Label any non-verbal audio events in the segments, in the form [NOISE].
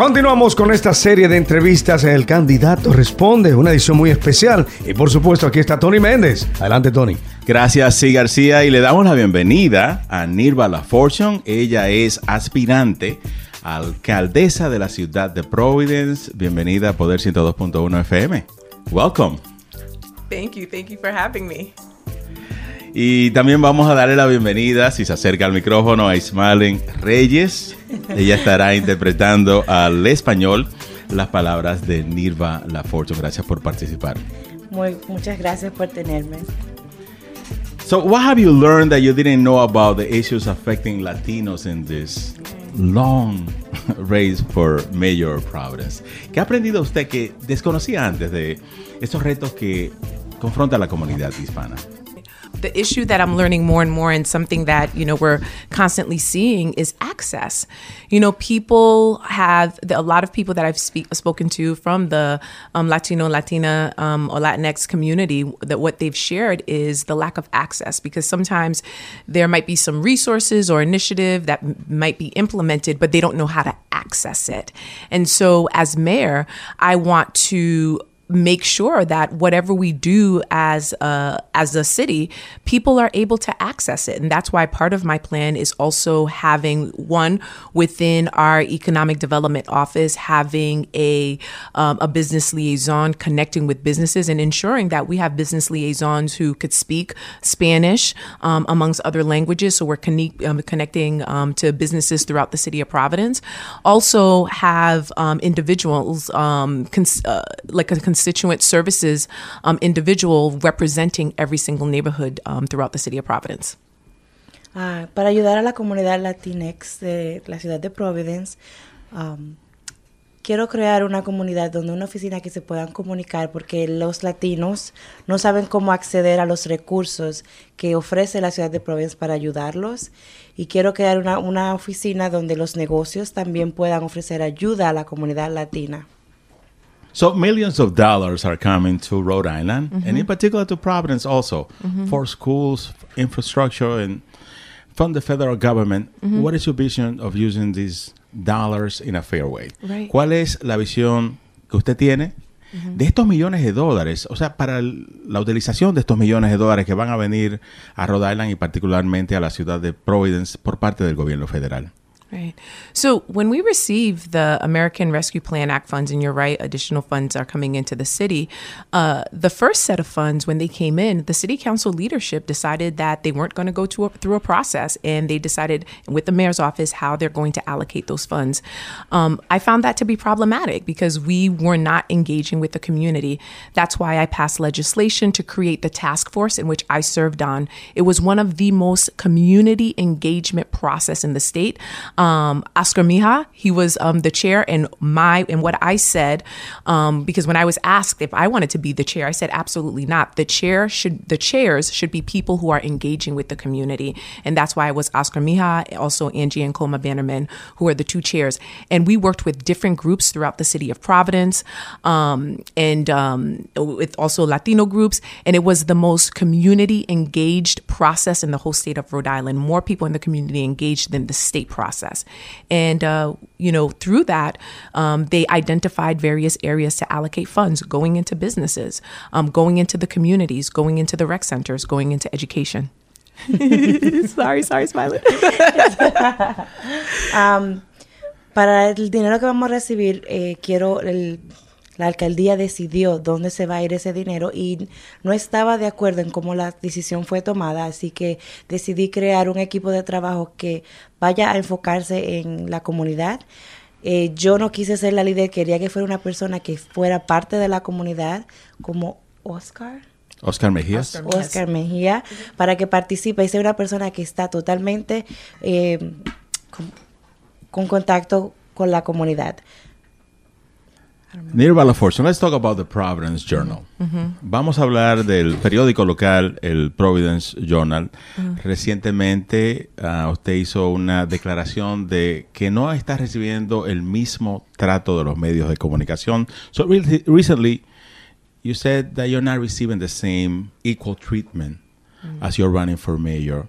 Continuamos con esta serie de entrevistas en El Candidato Responde, una edición muy especial. Y por supuesto, aquí está Tony Méndez. Adelante, Tony. Gracias, sí, García. Y le damos la bienvenida a Nirva La Fortune. Ella es aspirante alcaldesa de la ciudad de Providence. Bienvenida a Poder 102.1 FM. Welcome. Thank you. Thank you for having me. Y también vamos a darle la bienvenida, si se acerca al micrófono, a Ismalen Reyes. Ella estará interpretando al español las palabras de Nirva Laforto. Gracias por participar. Muy, muchas gracias por tenerme. So, what have you learned that you didn't know about the issues affecting Latinos in this long [LAUGHS] race for Mayor Providence? ¿Qué ha aprendido usted que desconocía antes de estos retos que confronta la comunidad hispana? The issue that I'm learning more and more, and something that you know we're constantly seeing, is access. You know, people have a lot of people that I've speak, spoken to from the um, Latino, Latina, um, or Latinx community. That what they've shared is the lack of access because sometimes there might be some resources or initiative that m- might be implemented, but they don't know how to access it. And so, as mayor, I want to make sure that whatever we do as a, as a city, people are able to access it. And that's why part of my plan is also having one within our economic development office, having a, um, a business liaison connecting with businesses and ensuring that we have business liaisons who could speak Spanish um, amongst other languages. So we're con- um, connecting um, to businesses throughout the city of Providence. Also have um, individuals um, cons- uh, like a cons- constituent services um, individual representing every single neighborhood um, throughout the city of Providence. Ah, para ayudar a la comunidad latinex de la ciudad de Providence, um, quiero crear una comunidad donde una oficina que se puedan comunicar porque los latinos no saben cómo acceder a los recursos que ofrece la ciudad de Providence para ayudarlos. Y quiero crear una, una oficina donde los negocios también puedan ofrecer ayuda a la comunidad latina. So millions of dollars are coming to Rhode Island, and in mm-hmm. particular to Providence also, mm-hmm. for schools, infrastructure, and from the federal government. Mm-hmm. What is your vision of using these dollars in a fair way? Right. ¿Cuál es la visión que usted tiene de estos millones de dólares? O sea, para la utilización de estos millones de dólares que van a venir a Rhode Island y particularmente a la ciudad de Providence por parte del gobierno federal. Right. So when we receive the American Rescue Plan Act funds, and you're right, additional funds are coming into the city. Uh, the first set of funds, when they came in, the city council leadership decided that they weren't going to go to a, through a process, and they decided with the mayor's office how they're going to allocate those funds. Um, I found that to be problematic because we were not engaging with the community. That's why I passed legislation to create the task force in which I served on. It was one of the most community engagement process in the state. Um, Oscar Mejía, he was um, the chair, and my and what I said, um, because when I was asked if I wanted to be the chair, I said absolutely not. The chair should the chairs should be people who are engaging with the community, and that's why it was Oscar Mejía, also Angie Ankoma Bannerman, who are the two chairs, and we worked with different groups throughout the city of Providence, um, and um, with also Latino groups, and it was the most community engaged process in the whole state of Rhode Island. More people in the community engaged than the state process, and uh, you know through that um, they identified various areas to allocate funds going into businesses, um, going into the communities, going into the rec centers, going into education. [LAUGHS] sorry, sorry, smiling. Am, [LAUGHS] para el dinero que vamos a recibir, eh, quiero el- la alcaldía decidió dónde se va a ir ese dinero y no estaba de acuerdo en cómo la decisión fue tomada, así que decidí crear un equipo de trabajo que vaya a enfocarse en la comunidad. Eh, yo no quise ser la líder, quería que fuera una persona que fuera parte de la comunidad, como Oscar. Oscar Mejías. Oscar. Oscar Mejía, para que participe y sea una persona que está totalmente eh, con, con contacto con la comunidad. Nirva LaForce, let's talk about the Providence Journal. Vamos a hablar del periódico local, el Providence Journal. Recientemente ah, usted hizo una declaración de que no está recibiendo el mismo trato de los medios de comunicación. So re- recently, you said that you're not receiving the same equal treatment as you're running for mayor.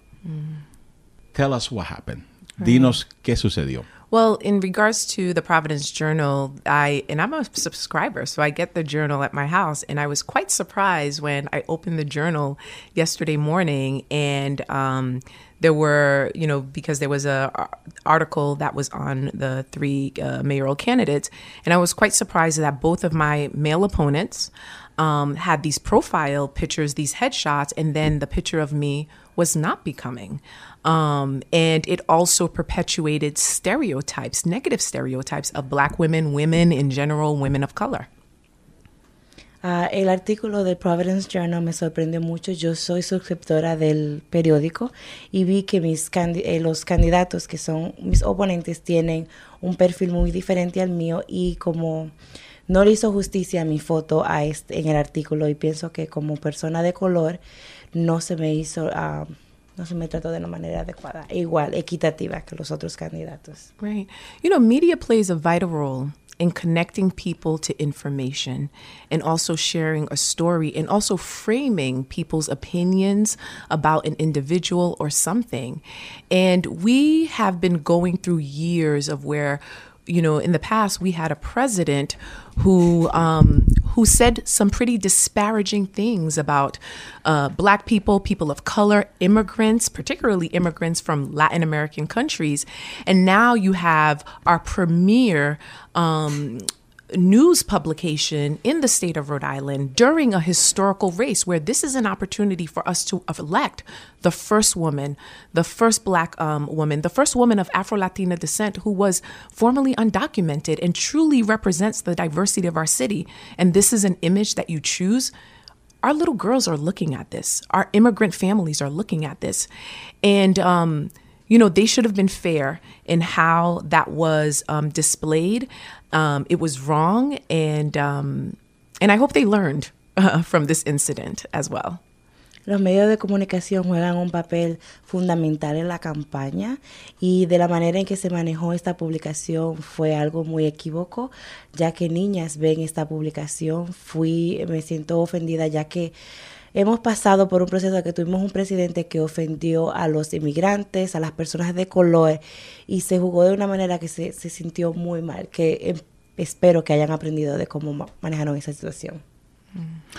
Tell us what happened. Dinos qué sucedió. Well, in regards to the Providence Journal, I and I'm a subscriber, so I get the journal at my house, and I was quite surprised when I opened the journal yesterday morning, and um, there were, you know, because there was a article that was on the three uh, mayoral candidates, and I was quite surprised that both of my male opponents um, had these profile pictures, these headshots, and then the picture of me was not becoming. Um, and it also perpetuated stereotypes, negative stereotypes of black women, women in general, women of color. Uh, el artículo del Providence Journal me sorprendió mucho. Yo soy suscriptora del periódico y vi que mis candi eh, los candidatos que son mis oponentes tienen un perfil muy diferente al mío y como no le hizo justicia a mi foto a este, en el artículo y pienso que como persona de color no se me hizo... Uh, no se me trató de una manera adecuada, igual, equitativa que los otros candidatos. Right. You know, media plays a vital role in connecting people to information and also sharing a story and also framing people's opinions about an individual or something. And we have been going through years of where you know, in the past, we had a president who um, who said some pretty disparaging things about uh, black people, people of color, immigrants, particularly immigrants from Latin American countries, and now you have our premier. Um, news publication in the state of Rhode Island during a historical race where this is an opportunity for us to elect the first woman, the first black um, woman, the first woman of Afro Latina descent who was formerly undocumented and truly represents the diversity of our city. And this is an image that you choose. Our little girls are looking at this. Our immigrant families are looking at this. And, um, you know, they should have been fair in how that was um, displayed. Um, it was wrong, and um, and I hope they learned uh, from this incident as well. Los medios de comunicación juegan un papel fundamental en la campaña y de la manera en que se manejó esta publicación fue algo muy equívoco, ya que niñas ven esta publicación, fui, me siento ofendida ya que hemos pasado por un proceso de que tuvimos un presidente que ofendió a los inmigrantes, a las personas de color y se jugó de una manera que se, se sintió muy mal, que eh, espero que hayan aprendido de cómo manejaron esa situación.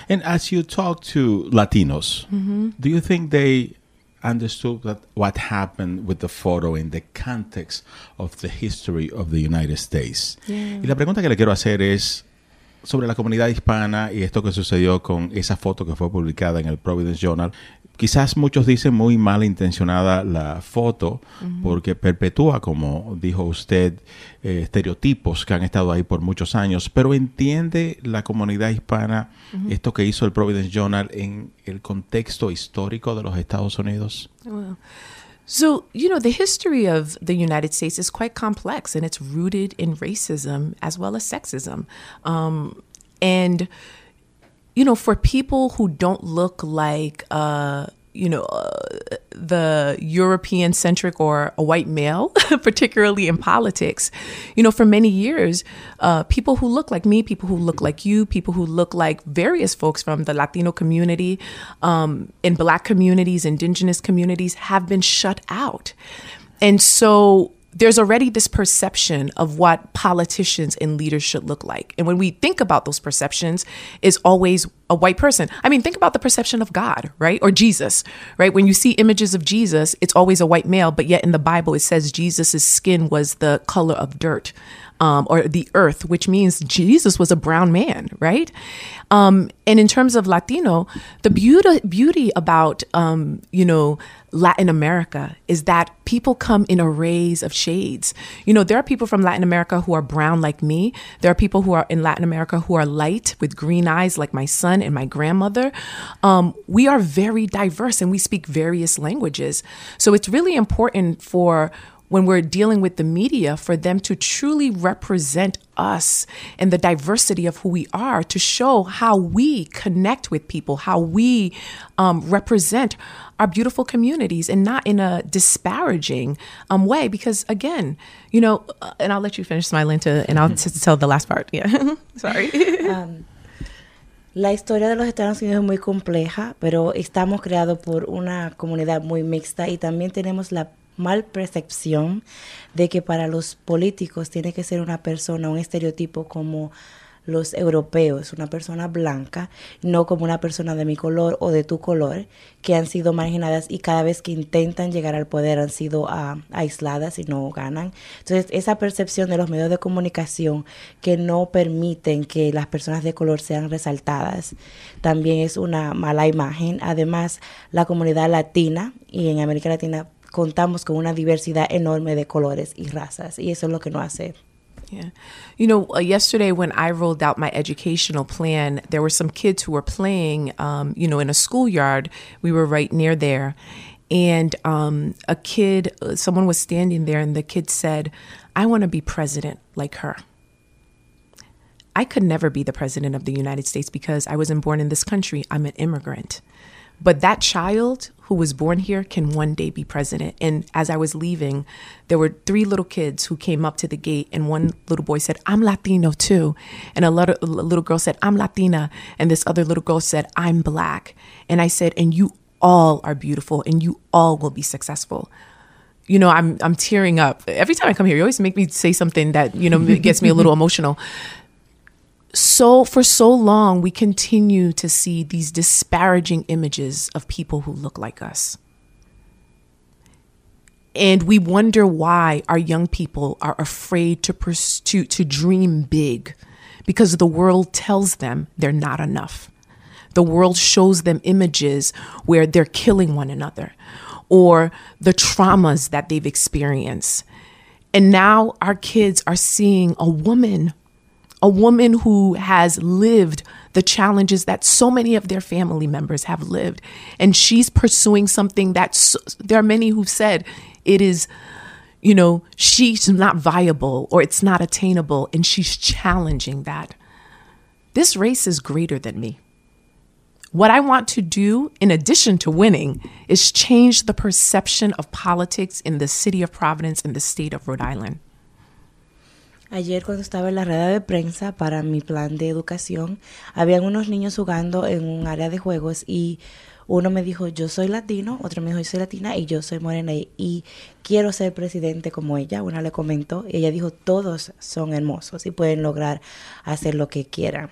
And as you talk to Latinos, do you think they understood that what happened with the photo in the context of the history of the United States? Yeah. Y la pregunta que le quiero hacer es sobre la comunidad hispana y esto que sucedió con esa foto que fue publicada en el Providence Journal quizás muchos dicen muy malintencionada la foto porque perpetúa, como dijo usted, eh, estereotipos que han estado ahí por muchos años, pero entiende la comunidad hispana esto que hizo el Providence Journal en el contexto histórico de los Estados Unidos. So, you know, the history of the United States is quite complex and it's rooted in racism as well as sexism. Um, and you know, for people who don't look like, uh, you know, uh, the European centric or a white male, [LAUGHS] particularly in politics, you know, for many years, uh, people who look like me, people who look like you, people who look like various folks from the Latino community, um, in black communities, indigenous communities have been shut out. And so there's already this perception of what politicians and leaders should look like. And when we think about those perceptions, is always a white person. I mean, think about the perception of God, right? Or Jesus, right? When you see images of Jesus, it's always a white male, but yet in the Bible it says Jesus' skin was the color of dirt. Um, or the earth, which means Jesus was a brown man, right? Um, and in terms of Latino, the beauty beauty about um, you know Latin America is that people come in arrays of shades. You know, there are people from Latin America who are brown like me. There are people who are in Latin America who are light with green eyes like my son and my grandmother. Um, we are very diverse and we speak various languages. So it's really important for when we're dealing with the media for them to truly represent us and the diversity of who we are to show how we connect with people, how we um, represent our beautiful communities and not in a disparaging um, way. Because again, you know, uh, and I'll let you finish smiling and I'll t- tell the last part. Yeah, [LAUGHS] sorry. [LAUGHS] um, La historia de los Estados Unidos es muy compleja, pero estamos creados por una comunidad muy mixta y también tenemos la mal percepción de que para los políticos tiene que ser una persona, un estereotipo como los europeos, una persona blanca, no como una persona de mi color o de tu color, que han sido marginadas y cada vez que intentan llegar al poder han sido uh, aisladas y no ganan. Entonces, esa percepción de los medios de comunicación que no permiten que las personas de color sean resaltadas, también es una mala imagen. Además, la comunidad latina y en América Latina contamos con una diversidad enorme de colores y razas y eso es lo que nos hace Yeah. You know, uh, yesterday when I rolled out my educational plan, there were some kids who were playing, um, you know, in a schoolyard. We were right near there. And um, a kid, uh, someone was standing there, and the kid said, I want to be president like her. I could never be the president of the United States because I wasn't born in this country. I'm an immigrant. But that child who was born here can one day be president. And as I was leaving, there were three little kids who came up to the gate, and one little boy said, I'm Latino too. And a little, a little girl said, I'm Latina. And this other little girl said, I'm black. And I said, and you all are beautiful and you all will be successful you know i'm i'm tearing up every time i come here you always make me say something that you know [LAUGHS] gets me a little emotional so for so long we continue to see these disparaging images of people who look like us. And we wonder why our young people are afraid to pursue to dream big because the world tells them they're not enough. The world shows them images where they're killing one another or the traumas that they've experienced. And now our kids are seeing a woman a woman who has lived the challenges that so many of their family members have lived. And she's pursuing something that so, there are many who've said it is, you know, she's not viable or it's not attainable. And she's challenging that. This race is greater than me. What I want to do, in addition to winning, is change the perception of politics in the city of Providence and the state of Rhode Island. Ayer cuando estaba en la rueda de prensa para mi plan de educación, habían unos niños jugando en un área de juegos y uno me dijo, yo soy latino, otro me dijo, yo soy latina y yo soy morena y quiero ser presidente como ella. Una le comentó y ella dijo, todos son hermosos y pueden lograr hacer lo que quieran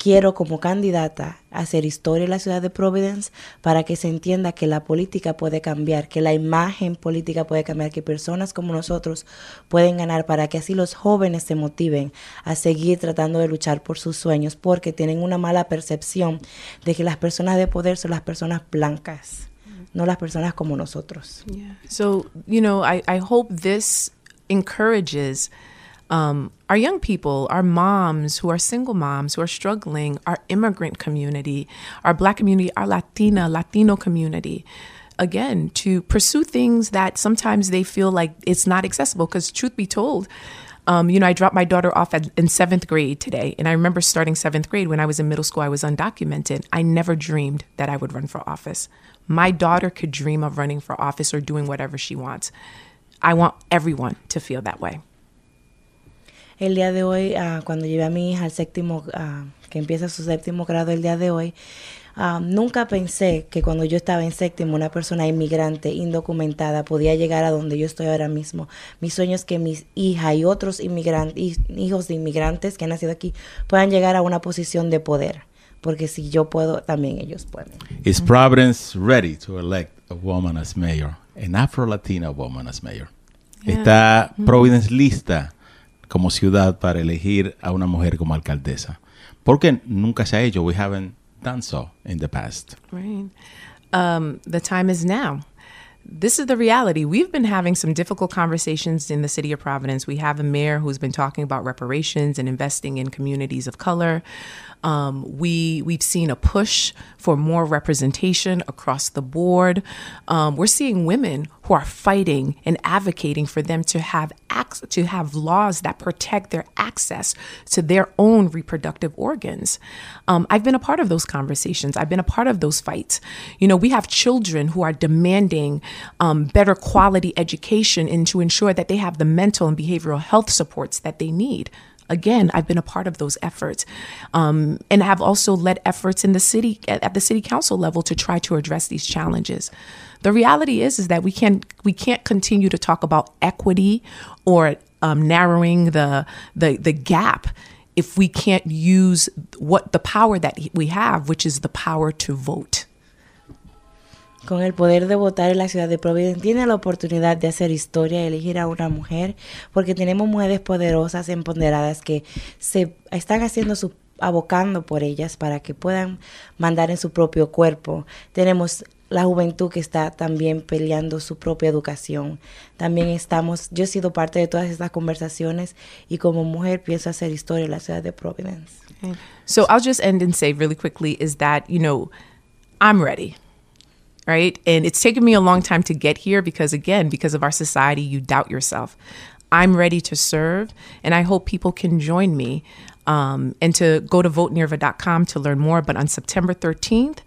quiero como candidata hacer historia en la ciudad de Providence para que se entienda que la política puede cambiar, que la imagen política puede cambiar, que personas como nosotros pueden ganar para que así los jóvenes se motiven a seguir tratando de luchar por sus sueños porque tienen una mala percepción de que las personas de poder son las personas blancas, no las personas como nosotros. Yeah. So, you know, I, I hope this encourages um, our young people, our moms who are single moms who are struggling, our immigrant community, our black community, our Latina, Latino community, again, to pursue things that sometimes they feel like it's not accessible. Because, truth be told, um, you know, I dropped my daughter off at, in seventh grade today. And I remember starting seventh grade when I was in middle school, I was undocumented. I never dreamed that I would run for office. My daughter could dream of running for office or doing whatever she wants. I want everyone to feel that way. El día de hoy, uh, cuando llevé a mi hija al séptimo, uh, que empieza su séptimo grado el día de hoy, uh, nunca pensé que cuando yo estaba en séptimo, una persona inmigrante, indocumentada, podía llegar a donde yo estoy ahora mismo. Mi sueño es que mis hijas y otros inmigrantes, hijos de inmigrantes que han nacido aquí puedan llegar a una posición de poder. Porque si yo puedo, también ellos pueden. Is Providence ready to elect a woman as mayor, an Afro-Latina woman as mayor? Yeah. ¿Está Providence lista como ciudad para elegir a una mujer como alcaldesa. Porque nunca se ha hecho. We haven't done so in the past. Right. Um, the time is now. This is the reality. We've been having some difficult conversations in the city of Providence. We have a mayor who's been talking about reparations and investing in communities of color. Um, we we've seen a push for more representation across the board. Um, we're seeing women who are fighting and advocating for them to have ac- to have laws that protect their access to their own reproductive organs. Um, I've been a part of those conversations. I've been a part of those fights. You know, we have children who are demanding um, better quality education and to ensure that they have the mental and behavioral health supports that they need again, I've been a part of those efforts, um, and have also led efforts in the city at, at the city council level to try to address these challenges. The reality is is that we can we can't continue to talk about equity or um, narrowing the the the gap if we can't use what the power that we have, which is the power to vote. Con el poder de votar en la ciudad de Providence tiene la oportunidad de hacer historia y elegir a una mujer, porque tenemos mujeres poderosas, empoderadas que se están haciendo su abocando por ellas para que puedan mandar en su propio cuerpo. Tenemos la juventud que está también peleando su propia educación. También estamos, yo he sido parte de todas estas conversaciones y como mujer pienso hacer historia en la ciudad de Providence. So I'll just end and say really quickly is that, you know, I'm ready. Right? And it's taken me a long time to get here because again, because of our society, you doubt yourself. I'm ready to serve and I hope people can join me um, and to go to votenirva.com to learn more. But on September 13th,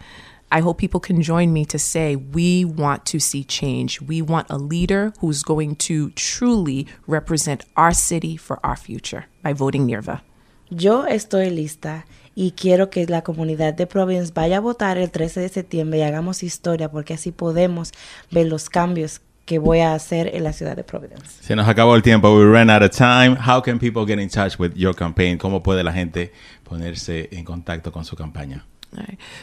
I hope people can join me to say we want to see change. We want a leader who's going to truly represent our city for our future by voting NIRVA. Yo estoy lista y quiero que la comunidad de Providence vaya a votar el 13 de septiembre y hagamos historia porque así podemos ver los cambios que voy a hacer en la ciudad de Providence. Se nos acabó el tiempo. We ran out of time. How can people get in touch with your campaign? ¿Cómo puede la gente ponerse en contacto con su campaña?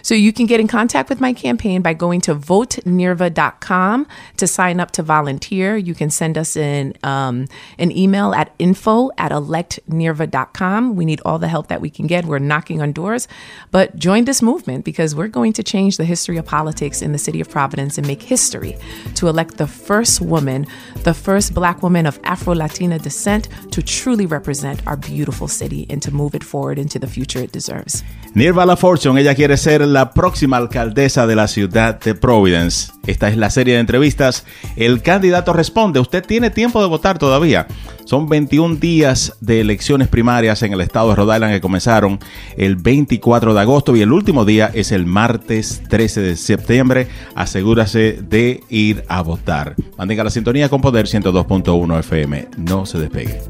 So you can get in contact with my campaign by going to votenirva.com to sign up to volunteer. You can send us an, um, an email at info at electnirva.com. We need all the help that we can get. We're knocking on doors. But join this movement because we're going to change the history of politics in the city of Providence and make history to elect the first woman, the first black woman of Afro Latina descent to truly represent our beautiful city and to move it forward into the future it deserves. Nirva La Fortune, ella quiere ser la próxima alcaldesa de la ciudad de Providence. Esta es la serie de entrevistas. El candidato responde, usted tiene tiempo de votar todavía. Son 21 días de elecciones primarias en el estado de Rhode Island que comenzaron el 24 de agosto y el último día es el martes 13 de septiembre. Asegúrase de ir a votar. Mantenga la sintonía con Poder 102.1 FM. No se despegue.